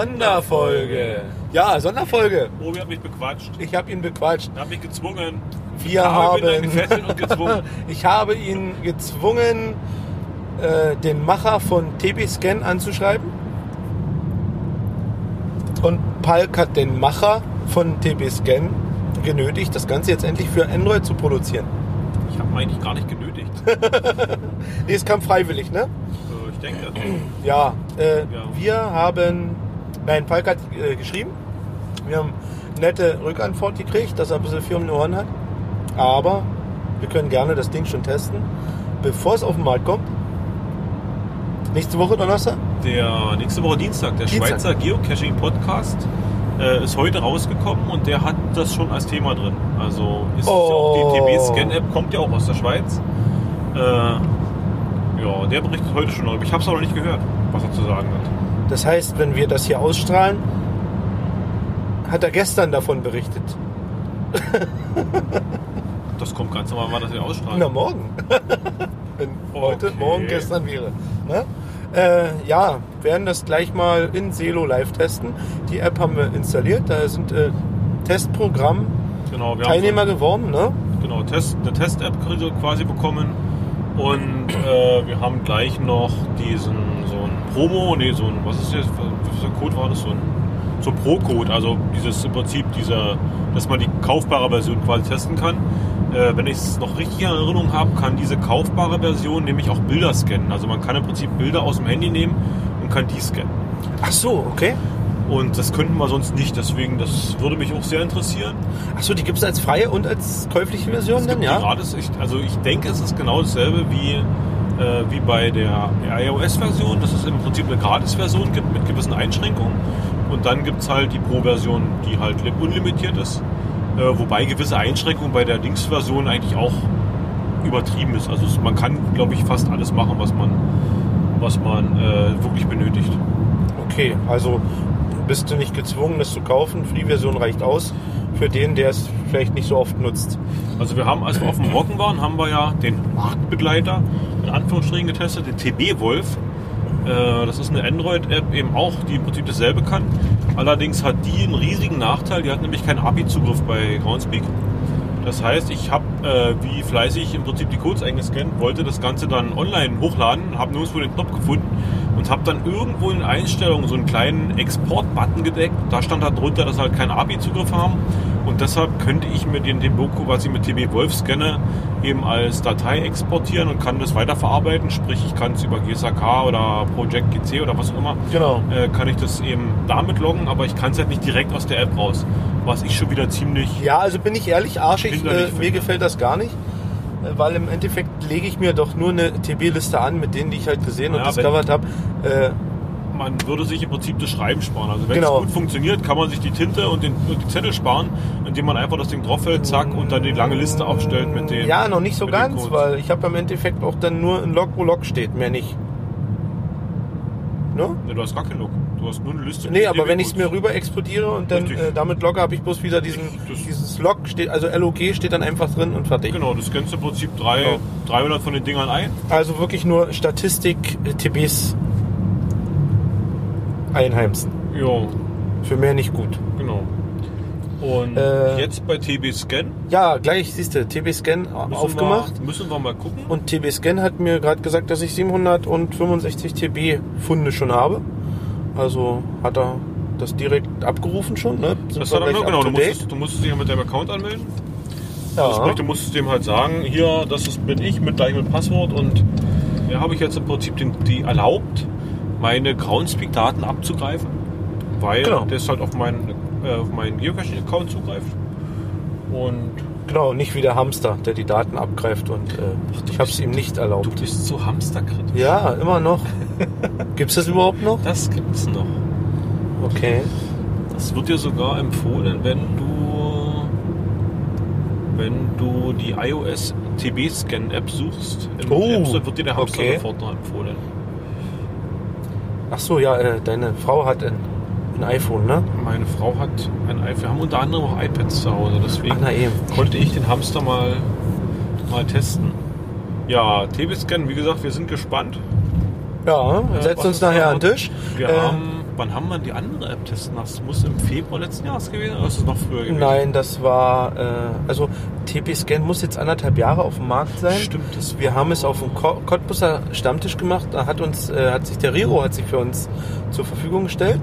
Sonderfolge. Ja, Sonderfolge. Obi hat mich bequatscht. Ich habe ihn bequatscht. Er hat mich gezwungen. Wir habe ihn haben. gefesselt und gezwungen. ich habe ihn gezwungen, äh, den Macher von TB Scan anzuschreiben. Und Palk hat den Macher von TB Scan genötigt, das Ganze jetzt endlich für Android zu produzieren. Ich habe ihn eigentlich gar nicht genötigt. Nee, es kam freiwillig, ne? Äh, ich denke. Ja, äh, Ja. wir haben, nein, Falk hat äh, geschrieben, wir haben nette Rückantwort gekriegt, dass er ein bisschen Firmen in den Ohren hat, aber wir können gerne das Ding schon testen, bevor es auf den Markt kommt. Nächste Woche Donnerstag? Der nächste Woche Dienstag, der Dienstag. Schweizer Geocaching Podcast, äh, ist heute rausgekommen und der hat das schon als Thema drin. Also ist Oh. ja auch die TB Scan App kommt ja auch aus der Schweiz. Äh, ja, der berichtet heute schon darüber. Ich habe es aber noch nicht gehört, was er zu sagen hat. Das heißt, wenn wir das hier ausstrahlen, hat er gestern davon berichtet. Das kommt ganz normal, wann das wir ausstrahlen. Na, morgen. Wenn heute, Okay. morgen, gestern wäre. Ne? Äh, ja, werden das gleich mal in Selo live testen. Die App haben wir installiert. Da sind äh, Testprogramm Genau, Teilnehmer haben geworden. Ne? so, genau, Test, eine Test-App quasi bekommen und äh, wir haben gleich noch diesen so Promo, nee, so ein, was ist das, was Code war das? So ein, so ein Pro-Code, also dieses im Prinzip dieser, dass man die kaufbare Version quasi testen kann. Äh, wenn ich es noch richtig in Erinnerung habe, kann diese kaufbare Version nämlich auch Bilder scannen. Also man kann im Prinzip Bilder aus dem Handy nehmen und kann die scannen. Ach so, okay. Und das könnten wir sonst nicht, deswegen das würde mich auch sehr interessieren. Ach so, die gibt es als freie und als käufliche Version Es dann, ja? gratis, ich, also ich denke, es ist genau dasselbe wie, äh, wie bei der iOS-Version, dass es im Prinzip eine Gratis-Version gibt mit gewissen Einschränkungen. Und dann gibt es halt die Pro-Version, die halt li- unlimitiert ist. Äh, wobei gewisse Einschränkungen bei der Dings-Version eigentlich auch übertrieben ist. Also es, man kann, glaube ich, fast alles machen, was man, was man äh, wirklich benötigt. Okay, also bist du nicht gezwungen, das zu kaufen. Free-Version reicht aus für den, der es vielleicht nicht so oft nutzt. Also wir haben, als wir auf dem Rocken waren, haben wir ja den Marktbegleiter in Anführungsstrichen getestet, den TB Wolf. Äh, Das ist eine Android-App eben auch, die im Prinzip dasselbe kann. Allerdings hat die einen riesigen Nachteil, die hat nämlich keinen API-Zugriff bei Groundspeak. Das heißt, ich habe äh, wie fleißig im Prinzip die Codes eingescannt, wollte das Ganze dann online hochladen, habe nirgendwo den Knopf gefunden und habe dann irgendwo in Einstellungen so einen kleinen Export-Button gedeckt. Da stand halt drunter, dass halt keinen API-Zugriff haben und deshalb könnte ich mir den, den Doku, was ich mit TB Wolf scanne, eben als Datei exportieren und kann das weiterverarbeiten. Sprich, ich kann es über GSAK oder Project GC oder was auch immer Genau. äh, kann ich das eben damit loggen, aber ich kann es halt nicht direkt aus der App raus. Was ich schon wieder ziemlich. Ja, also bin ich ehrlich, arschig, äh, mir gefällt das gar nicht. äh, Weil im Endeffekt lege ich mir doch nur eine TB-Liste an, mit denen, die ich halt gesehen und Ja, discovered habe. Äh, Man würde sich im Prinzip das Schreiben sparen. Also wenn Genau. es gut funktioniert, kann man sich die Tinte und, den, und die Zettel sparen, indem man einfach das Ding draufhält, zack, und dann die lange Liste aufstellt mit den. ja, noch nicht so ganz, weil ich habe im Endeffekt auch dann nur ein Log, wo Log steht, mehr nicht. Ne? Nee, du hast gar keinen Log. Du hast nur eine Liste. Nee, aber wenn ich es mir rüber exportiere und dann äh, damit logge, habe ich bloß wieder diesen, Das- dieses Log, steht, also LOG steht dann einfach drin und fertig. Genau, du scannst im Prinzip drei, Genau. 300 von den Dingern ein. Also wirklich nur Statistik äh, TBs einheimsen. Ja, Für mehr nicht gut. genau. Und Äh, jetzt bei TB Scan Ja, gleich siehst du, TB Scan müssen aufgemacht. Wir, müssen wir mal gucken. Und TB Scan hat mir gerade gesagt, dass ich 765 TB Funde schon habe. Also hat er das direkt abgerufen schon. Ne? Sind Das dann gleich genau, du musstest, du musstest dich ja mit deinem Account anmelden. Ja. Das sprich, du musstest dem halt sagen, hier, das ist, bin ich mit mit Passwort und ja, habe ich jetzt im Prinzip den, die erlaubt, meine Groundspeak-Daten abzugreifen, weil Genau. das halt auf meinen, äh, auf meinen Geocaching-Account zugreift. Und Genau, nicht wie der Hamster, der die Daten abgreift und äh, ich habe es ihm nicht du erlaubt. bist so hamsterkritisch. Ja, immer noch. Gibt's das überhaupt noch? Das gibt es noch. Okay. Das wird dir sogar empfohlen, wenn du wenn du die iOS TB Scan App suchst. Oh, App wird dir der Hamster okay. sofort noch empfohlen. Ach so, ja, äh, deine Frau hat ein, ein iPhone, ne? Meine Frau hat ein iPhone. Wir haben unter anderem auch iPads zu Hause, deswegen Ach, na eben. konnte ich den Hamster mal, mal testen. Ja, TB Scan, wie gesagt, wir sind gespannt. Ja, Äh, setzt uns nachher an den. Tisch. Wir Äh, haben wann haben wir die andere App testen lassen? Das muss im Februar letzten Jahres gewesen sein oder ist es noch früher gewesen? Nein, das war, äh, also TP-Scan muss jetzt anderthalb Jahre auf dem Markt sein. Stimmt, das Wir haben es auf dem Cottbusser Stammtisch gemacht. Da hat uns, äh, hat sich der Riro hat sich für uns zur Verfügung gestellt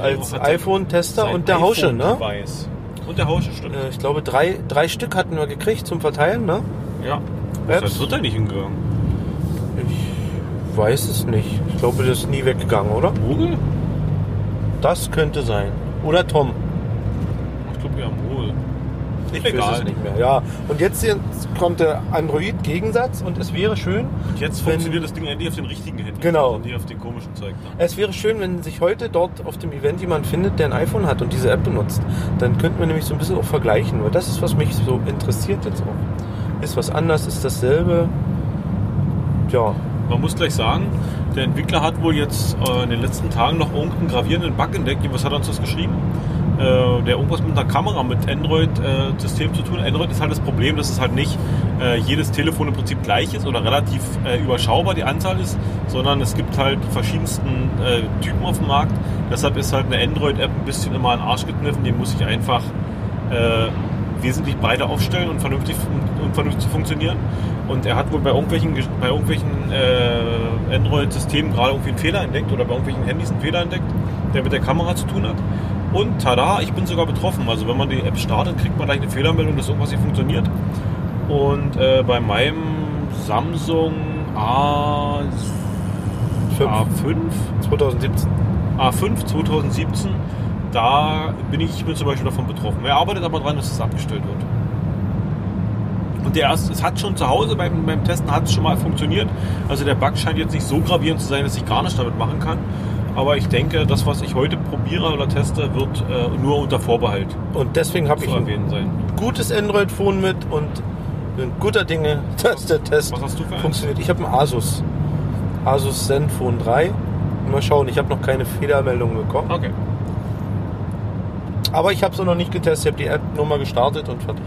als iPhone-Tester und der Hausche, ne? Weiß. Und der Hausche, stimmt. Äh, ich glaube drei, drei Stück hatten wir gekriegt zum Verteilen, ne? ja. Apps? Das wird er nicht hingegangen. Ich weiß es nicht. Ich glaube, das ist nie weggegangen, oder? Google? Das könnte sein. Oder Tom. Ich glaube, wir haben wohl. Ich Egal. weiß es nicht mehr. Ja. Und jetzt kommt der Android-Gegensatz und es wäre schön, Und jetzt Wenn- funktioniert das Ding endlich auf den richtigen Handys. Genau. Und nicht auf den komischen Zeug da. Es wäre schön, wenn sich heute dort auf dem Event jemand findet, der ein iPhone hat und diese App benutzt. Dann könnten wir nämlich so ein bisschen auch vergleichen, weil das ist, was mich so interessiert jetzt auch. Ist was anders, ist dasselbe. Ja, Man muss gleich sagen, der Entwickler hat wohl jetzt äh, in den letzten Tagen noch irgendeinen gravierenden Bug entdeckt. Was hat er uns das geschrieben? Äh, der irgendwas mit einer Kamera, mit Android-System zu tun. Android ist halt das Problem, dass es halt nicht äh, jedes Telefon im Prinzip gleich ist oder relativ äh, überschaubar die Anzahl ist, sondern es gibt halt die verschiedensten äh, Typen auf dem Markt. Deshalb ist halt eine Android-App ein bisschen immer an den Arsch gekniffen. Die muss ich einfach äh, wesentlich breiter aufstellen und vernünftig, und vernünftig funktionieren. Und er hat wohl bei irgendwelchen, bei irgendwelchen äh, Android-Systemen gerade irgendwie einen Fehler entdeckt oder bei irgendwelchen Handys einen Fehler entdeckt, der mit der Kamera zu tun hat. Und tada, ich bin sogar betroffen. Also wenn man die App startet, kriegt man gleich eine Fehlermeldung, dass irgendwas nicht funktioniert. Und äh, bei meinem Samsung A, Fünf. A5 2017. A5 2017, da bin ich, ich bin zum Beispiel davon betroffen. Er arbeitet aber daran, dass es abgestellt wird. Und der erst, es hat schon zu Hause beim, beim Testen hat es schon mal funktioniert. Also der Bug scheint jetzt nicht so gravierend zu sein, dass ich gar nichts damit machen kann. Aber ich denke, das, was ich heute probiere oder teste, wird äh, nur unter Vorbehalt Und deswegen habe ich ein sein. gutes Android-Phone mit und bin guter Dinge, dass der Test funktioniert. Ich habe ein Asus. Asus Zenfone 3. Mal schauen, ich habe noch keine Fehlermeldung bekommen. Okay. Aber ich habe es noch nicht getestet. Ich habe die App nur mal gestartet und fertig.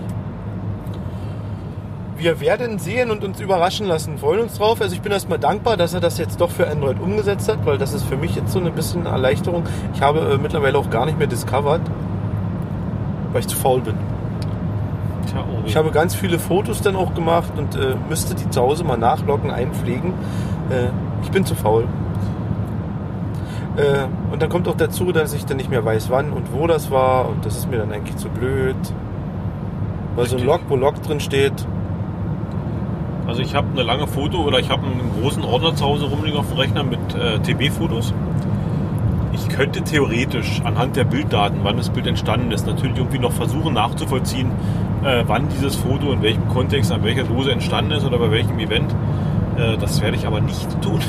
Wir werden sehen und uns überraschen lassen. Freuen uns drauf. Also ich bin erstmal dankbar, dass er das jetzt doch für Android umgesetzt hat, weil das ist für mich jetzt so ein bisschen Erleichterung. Ich habe äh, mittlerweile auch gar nicht mehr discovered, weil ich zu faul bin. Tja, oh. Ich habe ganz viele Fotos dann auch gemacht und äh, müsste die zu Hause mal nachloggen, einpflegen. Äh, ich bin zu faul. Äh, und dann kommt auch dazu, dass ich dann nicht mehr weiß, wann und wo das war. Und das ist mir dann eigentlich zu blöd. Weil so ein. Log, wo Log drin steht. Also ich habe eine lange Foto oder ich habe einen großen Ordner zu Hause rumliegen auf dem Rechner mit äh, TB-Fotos. Ich könnte theoretisch anhand der Bilddaten, wann das Bild entstanden ist, natürlich irgendwie noch versuchen nachzuvollziehen, äh, wann dieses Foto in welchem Kontext, an welcher Dose entstanden ist oder bei welchem Event. Äh, das werde ich aber nicht tun.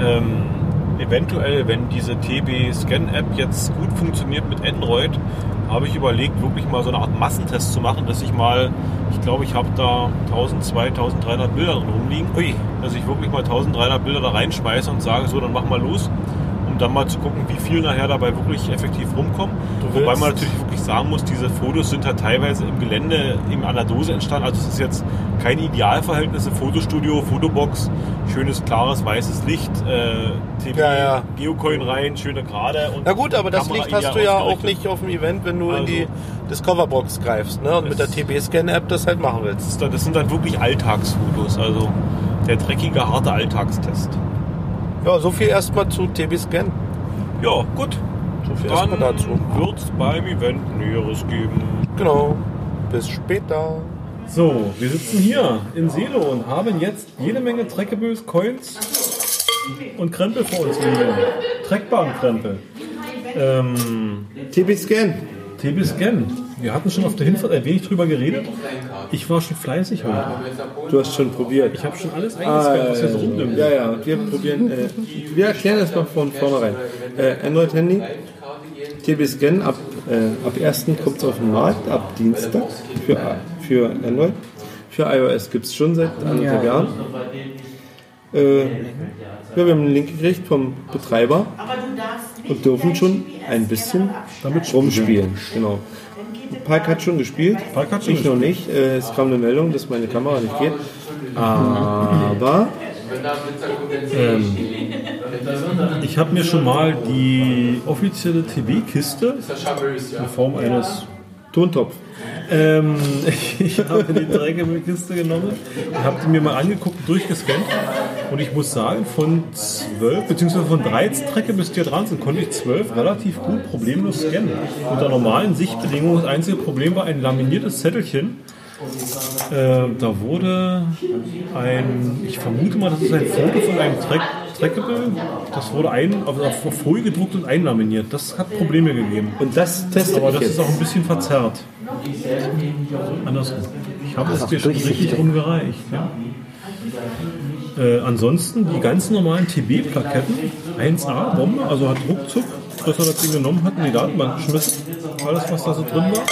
ähm, eventuell, wenn diese TB-Scan-App jetzt gut funktioniert mit Android, habe ich überlegt, wirklich mal so eine Art Massentest zu machen, dass ich mal, ich glaube, ich habe da 1200, 1300 Bilder drin rumliegen, Ui, dass ich wirklich mal 1300 Bilder da reinschmeiße und sage, so, dann mach mal los, um dann mal zu gucken, wie viel nachher dabei wirklich effektiv rumkommen. Wobei man natürlich wirklich sagen muss, diese Fotos sind halt teilweise im Gelände, im an der Dose entstanden. Also es ist jetzt kein Idealverhältnis, Fotostudio, Fotobox, schönes, klares, weißes Licht, äh, TV, Ja, ja. Geocoin rein, schöne Gerade. Und na gut, aber das Kamera Licht hast du ja auch nicht auf dem Event, wenn du in Also- die Discoverbox greifst ne? und mit der TB-Scan-App das halt machen willst. Das sind dann wirklich Alltagsfotos, also der dreckige, harte Alltagstest. Ja, so viel erstmal zu TB-Scan. Ja, gut. So viel erstmal dazu. wird es beim Event Näheres geben. Genau. Bis später. So, wir sitzen hier in Selo und haben jetzt jede Menge Trackables, Coins und Krempel vor uns liegen. Trackbaren Krempel. Ähm, TB-Scan. TB Scan. Wir hatten schon auf der Hinfahrt ein wenig drüber geredet. Ich war schon fleißig heute. Du hast schon probiert. Ich habe schon alles eingescannt, was hier so rumnimmt. Ja, ja, und wir probieren, äh, wir erklären das mal von vornherein. Äh, Android-Handy, TB-Scan, ab, äh, ab 1. kommt es auf den Markt, ab Dienstag für, für Android. Für iOS gibt es schon seit anderthalb Jahren. Äh, ja, wir haben einen Link gekriegt vom Betreiber und dürfen schon ein bisschen damit rumspielen. Genau. Park hat schon gespielt, Park hat schon ich noch nicht. Äh, es kam eine Meldung, dass meine Kamera nicht geht. Aber ähm, Ich habe mir schon mal die offizielle TB-Kiste in Form eines Tontopf. ähm, ich habe die Trägerkiste genommen und habe die mir mal angeguckt und durchgescannt. Und ich muss sagen, von 12 bzw. von 13 Trecke bis dran sind, konnte ich 12 relativ gut problemlos scannen. Unter normalen Sichtbedingungen das einzige Problem war ein laminiertes Zettelchen. Äh, da wurde ein, ich vermute mal, das ist ein Foto von einem Track, Trackable. Das wurde ein, auf, auf Folie gedruckt und einlaminiert. Das hat Probleme gegeben. Und das teste Aber das jetzt. ist auch ein bisschen verzerrt. Andersrum. Ich habe es dir schon richtig rumgereicht. Ja. Äh, ansonsten die ganz normalen TB-Plaketten, 1A, Bombe, also hat ruckzuck, dass er das Ding genommen hat, in die Datenbank geschmissen. Alles, was da so drin war.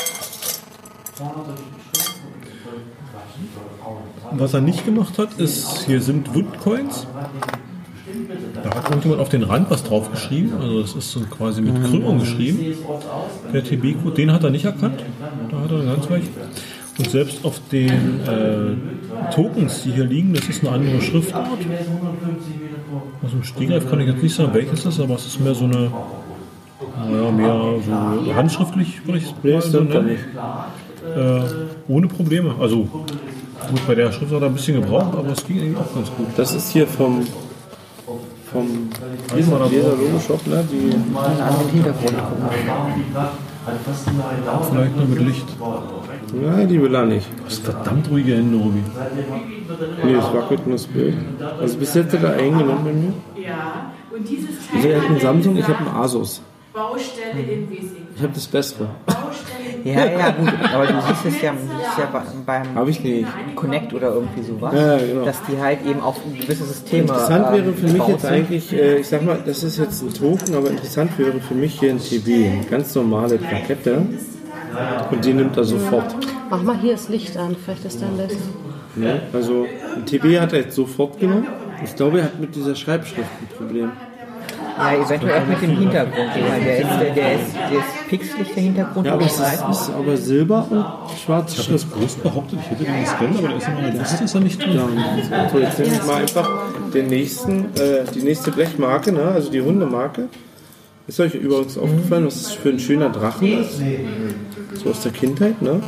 Was er nicht gemacht hat, ist, hier sind Woodcoins. Da hat irgendjemand auf den Rand was draufgeschrieben. Also das ist so quasi mit Krümmung geschrieben. Der TB-Code, den hat er nicht erkannt. Da hat er ganz recht. Und selbst auf den äh, Tokens, die hier liegen, das ist eine andere Schriftart. Aus dem Stegreif kann ich jetzt nicht sagen, welches das ist, aber es ist mehr so eine, naja, mehr so handschriftlich, würde ich es Nee, mal so nennen. Äh, ohne Probleme. Also gut, bei der Schrift hat er ein bisschen gebraucht, aber es ging eigentlich auch ganz gut. Das ist hier vom vom dieser? Logo-Shop, ne? Die, einen anderen Hintergrund. Vielleicht nur mit Licht. Nein, die will er nicht. Das ist verdammt ruhige Hände, Robi. Nee, es wackelt nur das Bild. Also bis jetzt hat er eingenommen bei mir. Ja, und dieses Also Teil er hat einen Samsung, ich habe einen Asus. Baustelle in Wesing. Ich habe das Bessere. Baustelle in Ja, ja, gut, aber du siehst es ja, siehst ja bei- beim ich nicht. Connect oder irgendwie sowas, Ja, genau. dass die halt eben auf gewisse Systeme. Interessant ähm, wäre für mich jetzt sind. eigentlich, äh, ich sag mal, das ist jetzt ein Token, aber interessant wäre für mich hier ein TB. Eine ganz normale Plakette. Und die nimmt er sofort. Mach mal hier das Licht an, vielleicht ist dann besser. Ne? Also ein TB hat er jetzt sofort genommen. Ich glaube, er hat mit dieser Schreibschrift ein Problem. Ja, eventuell auch mit dem Hintergrund. Der ist, der, der ist, der ist pixelig, der Hintergrund. Ja, aber es ist, ist aber Silber und schwarze Ich habe das groß behauptet, ich hätte den gescannt, aber da ist in meiner Liste ist er nicht drin. Ja, so, jetzt nehme ich mal einfach den nächsten, äh, die nächste Blechmarke, ne? also die Hundemarke. Ist euch übrigens aufgefallen, was das für ein schöner Drachen ist? So aus der Kindheit, ne?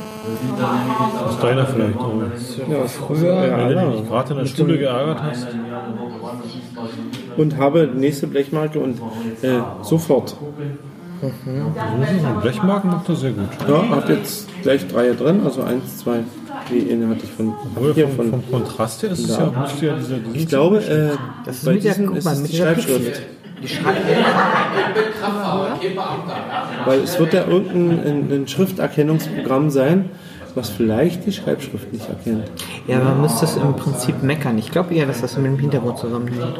Aus deiner vielleicht. Aber Ja, früher. Ja, wenn du dich gerade in der Stunde geärgert hast. Und habe die nächste Blechmarke und äh, sofort. Mhm. Blechmarken macht er sehr gut. Ja, hat jetzt gleich drei drin, also eins, zwei. Die eine hatte ich von hier vom, von. vom Kontrast her ist es ja, ja dieser, Ich glaube, äh, Das ist bei mit der, guck ist mal, es mit die Schreibschrift. Die Schreib Weil es wird ja irgendein ein, ein Schrifterkennungsprogramm sein, was vielleicht die Schreibschrift nicht erkennt. ja, man müsste es im Prinzip meckern. Ich glaube eher, dass das mit dem Hintergrund zusammenhängt.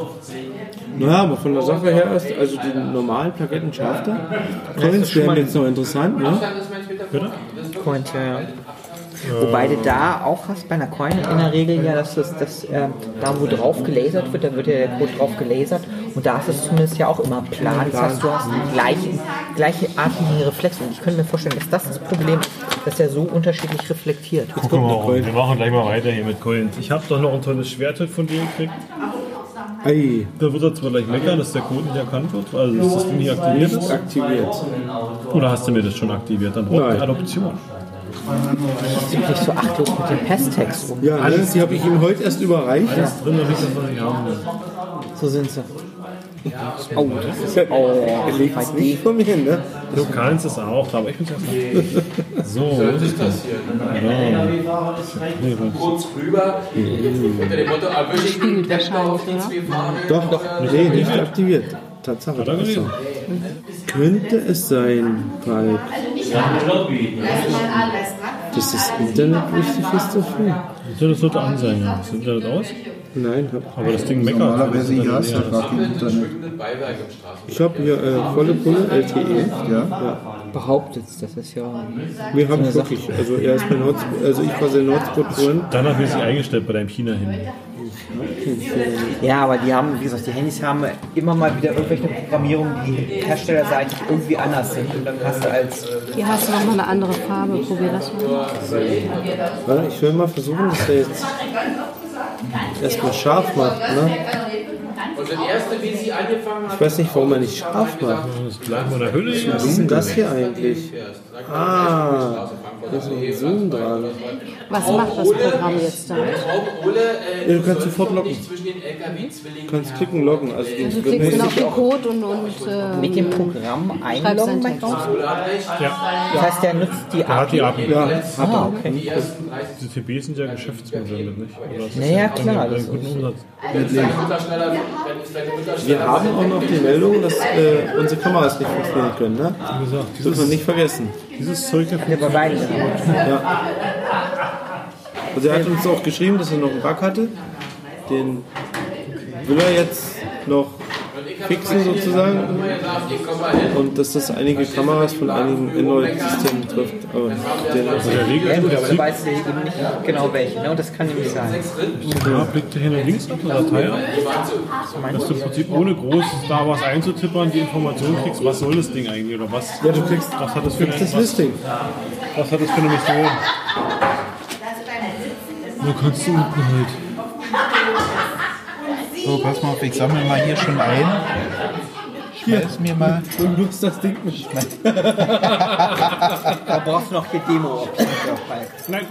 Naja, aber von der Sache her ist, also die normalen Plaketten schafft er. Coins wären jetzt noch interessant, ne? Coins, ja, ja. Wobei du da auch hast bei einer Coin in der Regel ja, dass das, das äh, da wo drauf gelasert wird, da wird ja der Code drauf gelasert und da ist es zumindest ja auch immer plan. Das heißt, du hast die gleichen, gleiche artigen Reflexe und ich könnte mir vorstellen, dass das das Problem ist, dass er so unterschiedlich reflektiert. Guck mal, wir machen gleich mal weiter hier mit Coins. Ich habe doch noch ein tolles Schwert von dir gekriegt. Ei, Da wird er zwar gleich meckern, dass der Code nicht erkannt wird, also dass das Ding nicht aktiviert ist. aktiviert. Oder hast du mir das schon aktiviert? Dann braucht Nein. die Adoption. Nicht so achtlos mit dem Pesttext. Ja, ne, die habe ich ihm heute erst überreicht. Alles drin, damit das, was ich haben will. So sind sie. Oh, das ist oh, Er legt es nicht von mir hin, ne? Du kannst es auch, aber ich bin es erst mal. So, was ist das hier? Ja. Nee, was- kurz rüber unter dem Motto, erwische ich den Deppner auf die zwei. Doch, doch, nee, nicht aktiviert. Tatsache. Das ist so. Könnte es sein, Falk, dass das Internet wichtig ist dafür? So, das sollte an sein, ja. Ist das Internet aus? Nein, hab, Aber das Ding meckert. Normalerweise ja, es ist hat gar kein Internet. Beiwerk im Straßen. ich habe hier äh, volle Pulle, LTE. Ja. behauptet das ist ja. Nee, habe ich wirklich. Also er ist mein Hotspot, also ich war sein Hotspot-Freund. Danach wird sie eingestellt bei deinem China-Handy. Ja, aber die haben, wie gesagt, die Handys haben immer mal wieder irgendwelche Programmierungen, die herstellerseitig irgendwie anders sind. Und dann hast du als Hier hast du nochmal eine andere Farbe. Probier das mal. Warte, ich will mal versuchen, dass er jetzt erstmal scharf macht. Ne? Hat, Ich weiß nicht, warum er nicht scharf macht. Das gleich mal der Hülle. Was ist denn das hier eigentlich? Ah, da ist noch ein Zoom dran. Was macht das Programm jetzt da? Ole äh, Ja, du kannst sofort loggen. Du kannst klicken, loggen. Also du, Du klickst dann auf den Code und, und äh, Mit dem Programm einloggen bei Text. Raus? Das heißt, der nutzt die hat die API. App. ja, hat er. Die TB sind ja Geschäftsmodelle, nicht? Naja, klar, das guten ist- Umsatz. Wir haben auch noch die Meldung, dass äh, unsere Kameras nicht funktionieren können. Ne? Wie gesagt, Das dürfen wir nicht vergessen. dieses Zeug Ja, bei beiden. Ja. Also er hat uns auch geschrieben, dass er noch einen Bug hatte. Den will er jetzt noch fixen sozusagen. Und dass das einige Kameras von einigen Android-Systemen trifft. Aber den, der Regel Ja gut, aber da Prinzip, weißt du eben nicht genau welche. Ne? Und das kann nämlich sein. ja, blickt hier nach links auf der Datei ab, dass du im Prinzip ohne groß da was einzutippern die Information kriegst, was soll das Ding eigentlich oder was, ja, du kriegst, was hat das für eine, das was, Listing. was hat das für eine Mission? Wo kannst du unten halt? So, pass mal auf, ich sammle mal hier schon ein. Schmeiß mir mal. Du nutzt das Ding nicht. Da brauchst du noch die Demo. Nein,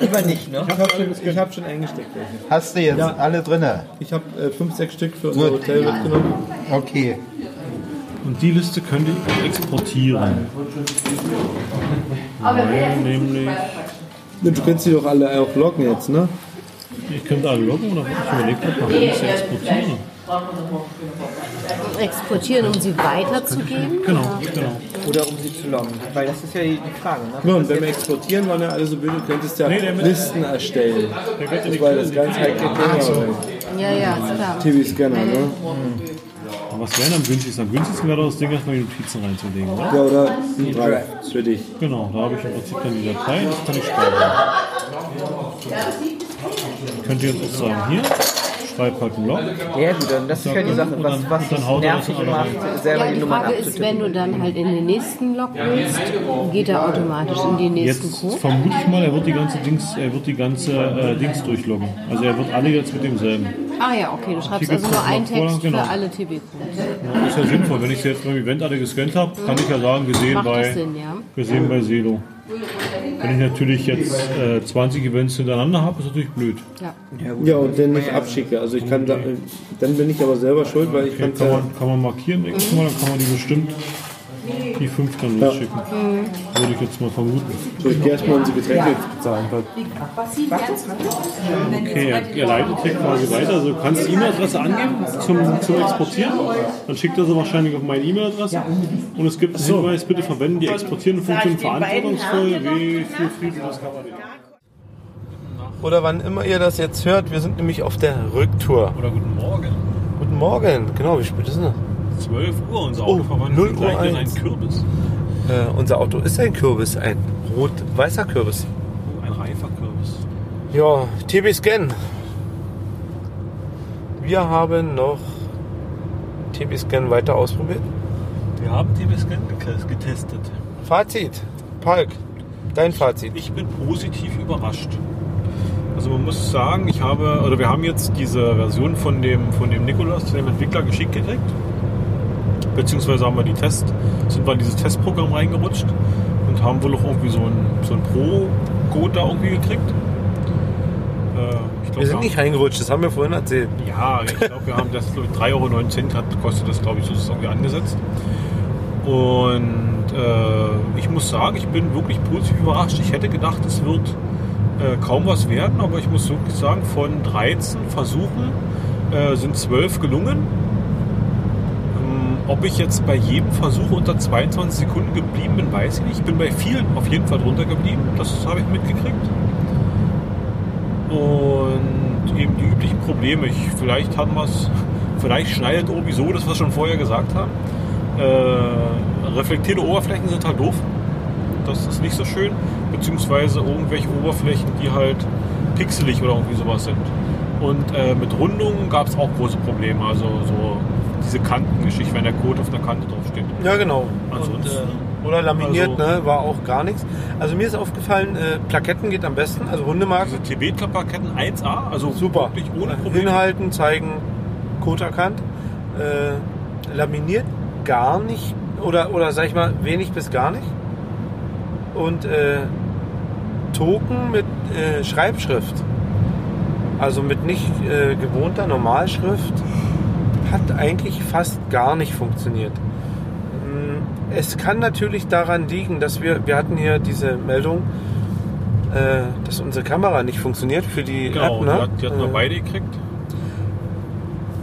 Lieber nicht, ne? Ich habe schon, ich hab schon eingesteckt. welche. Hast du jetzt Ja. alle drinne? Ich habe äh, fünf, sechs Stück für unser Hotel mitgenommen. Okay. und die Liste könnt ihr exportieren. Weil nämlich, Du kannst die doch alle auch loggen jetzt, ne? ich könnte alle loggen oder ich überlegt habe, man kann sie exportieren. exportieren, um sie weiterzugeben. Genau, genau. Oder um sie zu loggen. Weil das ist ja die Frage. Ne? Ja, und wenn wir exportieren, waren ja alle so blöd, du könntest ja Nee, der mit- Listen erstellen. Ja Das ganz heikle Thema. Ja, ja, ist klar. TV-Scanner, ne? Aber was wäre am günstigsten? Am günstigsten wäre doch das Ding, erstmal die Notizen reinzulegen, oder? Ja, oder ein Drive für dich. Genau, da habe ich im Prinzip dann die Datei, das kann ich speichern. Könnt ihr jetzt auch sagen, hier, schreib halt einen Log. Ja gut, dann das ist ja die Sache, was, dann- was dann das nervig macht, selber Ja, die die Nummern Frage ist, wenn du dann halt in den nächsten Log willst, geht er automatisch in den nächsten Jetzt Code. vermute ich mal, er wird die ganze Dings, er wird die ganze äh, Dings durchloggen. Also er wird alle jetzt mit demselben. Ah ja, okay, du schreibst also nur einen Vorlagen, Text genau. für alle TB-Codes. Ja, ist ja sinnvoll, wenn ich sie jetzt beim Event alle gescannt habe, kann ich ja sagen, gesehen Macht bei, Sinn, ja? gesehen bei Selo. Wenn ich natürlich jetzt äh, 20 Events hintereinander habe, ist natürlich blöd. Ja. Ja, und dann nicht abschicke. Also ich kann da, dann bin ich aber selber schuld, weil ich Okay, kann kann, man, kann man markieren, ich mal, dann kann man die bestimmt die fünf dann losschicken. Würde ich jetzt mal vermuten. so ich gehe erstmal unsere Getränke bezahlen. Okay, er, er leitet hier quasi weiter. Also du kannst die E-Mail-Adresse angeben zum, zum Exportieren. Dann schickt er sie wahrscheinlich auf meine E-Mail-Adresse. Und es gibt einen Hinweis, bitte verwenden die exportierende Funktion verantwortungsvoll. Wie für Frieden das kann man. Oder wann immer ihr das jetzt hört, wir sind nämlich auf der Rücktour. Oder guten Morgen. Guten Morgen, genau, wie spät ist denn? 12 Uhr, unser Oh, Auto verwandelt 0 sich gleich in einen. Kürbis. Äh, unser Auto ist ein Kürbis, ein rot-weißer Kürbis. Ein reifer Kürbis. Ja, TB Scan. Wir haben noch TB Scan weiter ausprobiert. Wir haben TB-Scan getestet. Fazit, Palk, dein Fazit. Ich bin positiv überrascht. Also man muss sagen, ich habe, oder wir haben jetzt diese Version von dem, von dem Nikolas, dem Entwickler, geschickt gekriegt. Beziehungsweise haben wir die Test, sind wir in dieses Testprogramm reingerutscht und haben wohl auch irgendwie so ein, so ein Pro-Code da irgendwie gekriegt. Äh, ich glaub, Wir sind nicht reingerutscht, das haben wir vorhin erzählt. Ja, ich glaube, wir haben das glaub ich, 3,09 Euro hat, kostet das, glaube ich, so ist es irgendwie angesetzt. Und äh, ich muss sagen, ich bin wirklich positiv überrascht. Ich hätte gedacht, es wird äh, kaum was werden, aber ich muss wirklich sagen, von 13 Versuchen äh, sind 12 gelungen. Ob ich jetzt bei jedem Versuch unter 22 Sekunden geblieben bin, weiß ich nicht. Ich bin bei vielen auf jeden Fall drunter geblieben. Das habe ich mitgekriegt. Und eben die üblichen Probleme. Ich, vielleicht haben wir es, vielleicht schneidet irgendwie so, das was wir schon vorher gesagt haben. Äh, reflektierte Oberflächen sind halt doof. Das ist nicht so schön. Beziehungsweise irgendwelche Oberflächen, die halt pixelig oder irgendwie sowas sind. Und äh, mit Rundungen gab es auch große Probleme. Also so diese Kantengeschichte, wenn der Code auf einer Kante draufsteht. Ja, genau. Ansonsten- Und, äh, oder laminiert, Also- ne, war auch gar nichts. Also mir ist aufgefallen, äh, Plaketten geht am besten, also runde Marken. Diese TB-Klapperketten 1A, also Super. wirklich ohne Probleme. Hinhalten, zeigen, Code erkannt, äh, laminiert gar nicht oder, oder sag ich mal wenig bis gar nicht und äh, Token mit äh, Schreibschrift, also mit nicht äh, gewohnter Normalschrift, hat eigentlich fast gar nicht funktioniert. Mm, Es kann natürlich daran liegen, dass wir, wir hatten hier diese Meldung, äh, dass unsere Kamera nicht funktioniert für die Genau, App. die, Ne? die hatten wir Äh, beide gekriegt.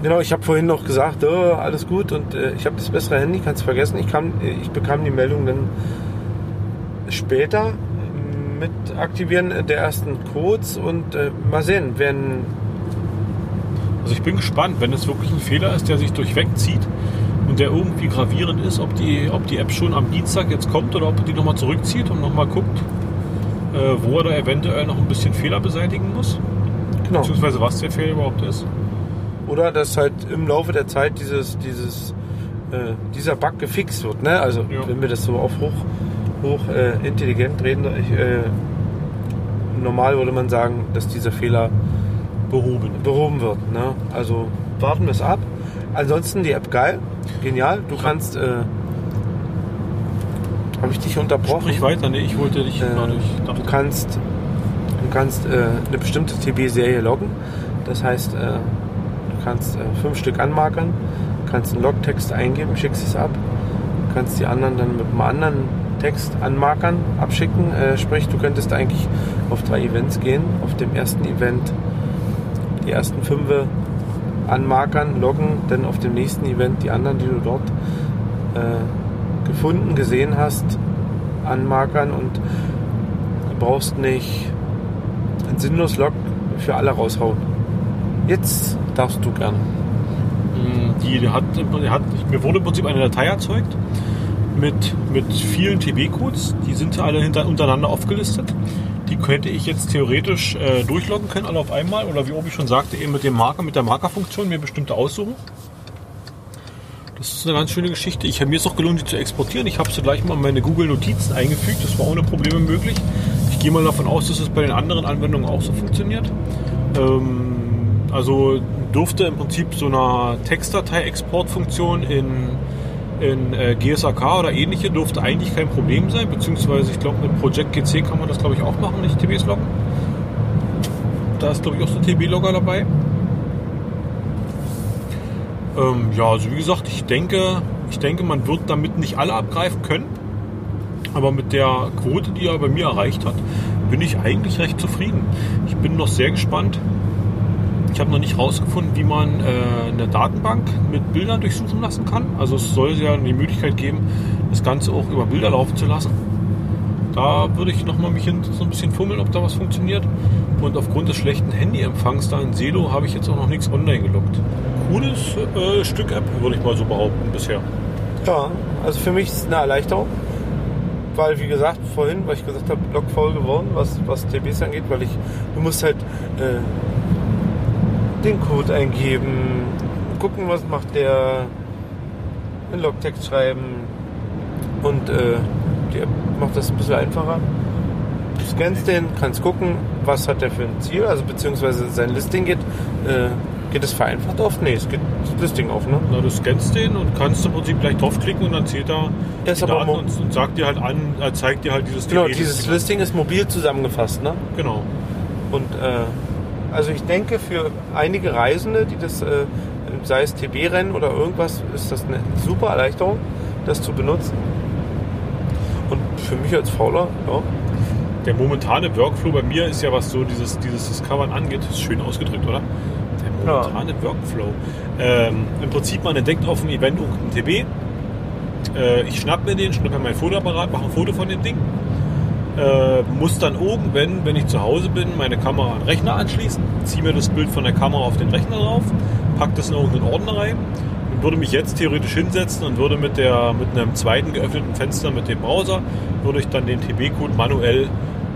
Genau, ich habe vorhin noch gesagt, oh, alles gut und äh, ich habe das bessere Handy, kannst vergessen. Ich, kam, äh, ich bekam die Meldung dann später mit Aktivieren der ersten Codes und äh, mal sehen, wenn Also ich bin gespannt, wenn es wirklich ein Fehler ist, der sich durchweg zieht und der irgendwie gravierend ist, ob die, ob die App schon am Dienstag jetzt kommt oder ob er die nochmal zurückzieht und nochmal guckt, äh, wo er da eventuell noch ein bisschen Fehler beseitigen muss. genau. Beziehungsweise was der Fehler überhaupt ist. Oder dass halt im Laufe der Zeit dieses, dieses, äh, dieser Bug gefixt wird. Ne? Also Ja. wenn wir das so auf hoch, hoch äh, intelligent reden, ich, äh, normal würde man sagen, dass dieser Fehler Behoben. behoben wird. Ne? Also warten wir es ab. Ansonsten die App geil, genial. Du kannst. Äh, Habe ich dich unterbrochen? Sprich weiter, nee, ich wollte dich Äh, nicht. du kannst, du kannst äh, eine bestimmte TB-Serie loggen. Das heißt, äh, du kannst äh, fünf Stück anmarkern, kannst einen Logtext eingeben, schickst es ab, kannst die anderen dann mit einem anderen Text anmarkern, abschicken. Äh, sprich, du könntest eigentlich auf drei Events gehen. Auf dem ersten Event die ersten fünf anmarkern, loggen, dann auf dem nächsten Event die anderen, die du dort äh, gefunden, gesehen hast, anmarkern und du brauchst nicht ein sinnlos Log für alle raushauen. Jetzt darfst du gerne. Die, die hat, hat, mir wurde im Prinzip eine Datei erzeugt mit, mit vielen TB-Codes. Die sind alle hinter, untereinander aufgelistet. Könnte ich jetzt theoretisch äh, durchloggen können, alle auf einmal. Oder wie Obi schon sagte, eben mit dem Marker, mit der Markerfunktion mir bestimmte aussuchen. Das ist eine ganz schöne Geschichte. Ich, mir ist auch gelungen, die zu exportieren. Ich habe sie gleich mal in meine Google-Notizen eingefügt. Das war ohne Probleme möglich. Ich gehe mal davon aus, dass es bei den anderen Anwendungen auch so funktioniert. Ähm, also dürfte im Prinzip so eine Textdatei-Exportfunktion in, in äh, GSAK oder ähnliche dürfte eigentlich kein Problem sein, beziehungsweise ich glaube mit Project GC kann man das glaube ich auch machen, nicht TBs loggen. Da ist glaube ich auch so ein TB-Logger dabei. Ähm, ja, also wie gesagt, ich denke, ich denke, man wird damit nicht alle abgreifen können. Aber mit der Quote, die er bei mir erreicht hat, bin ich eigentlich recht zufrieden. Ich bin noch sehr gespannt. Ich habe noch nicht herausgefunden, wie man äh, eine Datenbank mit Bildern durchsuchen lassen kann. Also es soll ja die Möglichkeit geben, das Ganze auch über Bilder laufen zu lassen. Da würde ich noch mal mich hin, so ein bisschen fummeln, ob da was funktioniert. Und aufgrund des schlechten Handyempfangs da in Selo habe ich jetzt auch noch nichts online gelockt. Cooles äh, Stück App, würde ich mal so behaupten bisher. Ja, also für mich ist es eine Erleichterung. Weil, wie gesagt, vorhin, weil ich gesagt habe, logfaul geworden, was, was TBs angeht, weil ich, du musst halt äh, den Code eingeben, gucken, was macht der, einen Logtext schreiben und äh, die App macht das ein bisschen einfacher. Du scannst den, kannst gucken, was hat der für ein Ziel, also beziehungsweise sein Listing geht, äh, geht es vereinfacht auf? Nee, es geht das Listing auf, ne? Na, du scannst den und kannst im Prinzip gleich draufklicken und dann zählt er Ja, die Daten und, und sagt dir halt an, äh, zeigt dir halt dieses Genau, dieses Listing ist mobil zusammengefasst, ne? Genau. Und äh, also ich denke, für einige Reisende, die das, äh, sei es TB-Rennen oder irgendwas, ist das eine super Erleichterung, das zu benutzen. Und für mich als Fauler, ja, Der momentane Workflow bei mir ist ja, was so dieses, dieses Discovern angeht, ist schön ausgedrückt, oder? Der momentane Workflow. Ähm, Im Prinzip, man entdeckt auf dem Event irgendeinen TB. Äh, ich schnapp mir den, schnapp mir mein Fotoapparat, mache ein Foto von dem Ding. Äh, muss dann irgendwann, wenn ich zu Hause bin, meine Kamera an den Rechner anschließen, ziehe mir das Bild von der Kamera auf den Rechner drauf, pack das in irgendeinen Ordner rein und würde mich jetzt theoretisch hinsetzen und würde mit, der, mit einem zweiten geöffneten Fenster mit dem Browser, würde ich dann den TB-Code manuell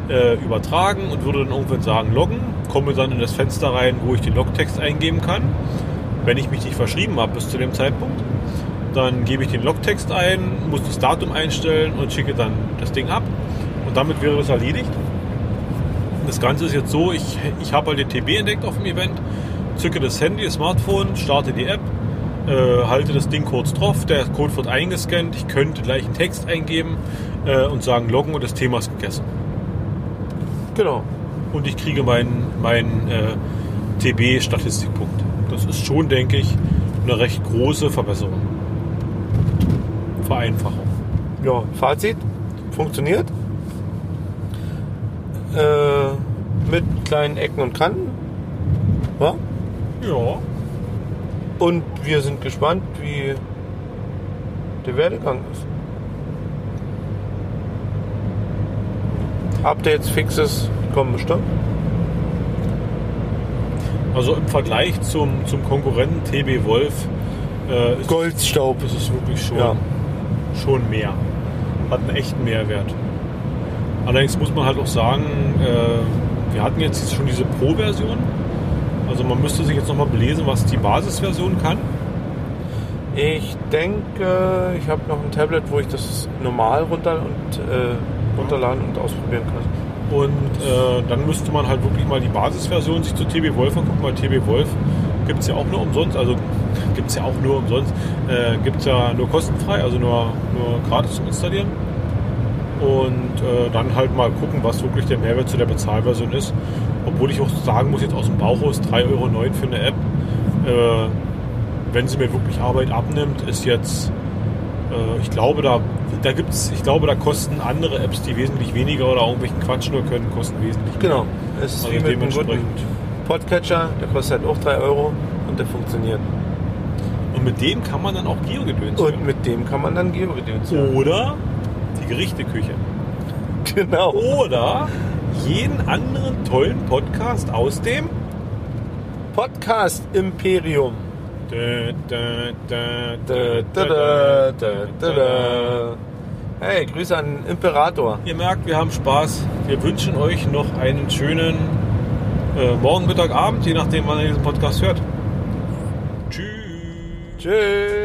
äh, übertragen und würde dann irgendwann sagen loggen, komme dann in das Fenster rein, wo ich den Logtext eingeben kann, wenn ich mich nicht verschrieben habe bis zu dem Zeitpunkt. Dann gebe ich den Logtext ein, muss das Datum einstellen und schicke dann das Ding ab. Damit wäre das erledigt. Das Ganze ist jetzt so, ich, ich habe halt den TB entdeckt auf dem Event zücke das Handy, das Smartphone, starte die App, äh, halte das Ding kurz drauf, der Code wird eingescannt, ich könnte gleich einen Text eingeben äh, und sagen loggen und das Thema ist gegessen. Genau. Und ich kriege meinen mein, äh, TB-Statistikpunkt. Das ist schon, denke ich, eine recht große Verbesserung. Vereinfachung. Ja, Fazit, funktioniert. Äh, mit kleinen Ecken und Kanten. Ja? Ja. Und wir sind gespannt, wie der Werdegang ist. Updates, Fixes kommen bestimmt. Also im Vergleich zum, zum Konkurrenten TB Wolf äh, ist, Goldstaub. ist es wirklich schon, Ja. schon mehr. Hat einen echten Mehrwert. Allerdings muss man halt auch sagen, äh, wir hatten jetzt schon diese Pro-Version. Also man müsste sich jetzt nochmal belesen, was die Basisversion kann. Ich denke, ich habe noch ein Tablet, wo ich das normal runter und äh, runterladen und ausprobieren kann. Und äh, dann müsste man halt wirklich mal die Basisversion sich zu TB Wolf angucken, weil TB Wolf gibt es ja auch nur umsonst, also gibt es ja auch nur umsonst, äh, gibt es ja nur kostenfrei, also nur, nur gratis zum Installieren. Und äh, dann halt mal gucken, was wirklich der Mehrwert zu der Bezahlversion ist. Obwohl ich auch sagen muss, jetzt aus dem Bauch aus 3,09 Euro für eine App, äh, wenn sie mir wirklich Arbeit abnimmt, ist jetzt, äh, ich glaube, da, da gibt's, ich glaube, da kosten andere Apps, die wesentlich weniger oder irgendwelchen Quatsch nur können, kosten wesentlich mehr. Genau. Es ist Also wie mit einem guten dementsprechend. Podcatcher, der kostet halt auch 3 Euro und der funktioniert. Und mit dem kann man dann auch Geogedöns Und mit dem kann man dann hören. Oder die Gerichteküche. Genau. Oder jeden anderen tollen Podcast aus dem Podcast Imperium. Hey, Grüße an Imperator. Ihr merkt, wir haben Spaß. Wir wünschen euch noch einen schönen äh, Morgen, Mittag, Abend, je nachdem, wann ihr diesen Podcast hört. Tschüss. Tschüss.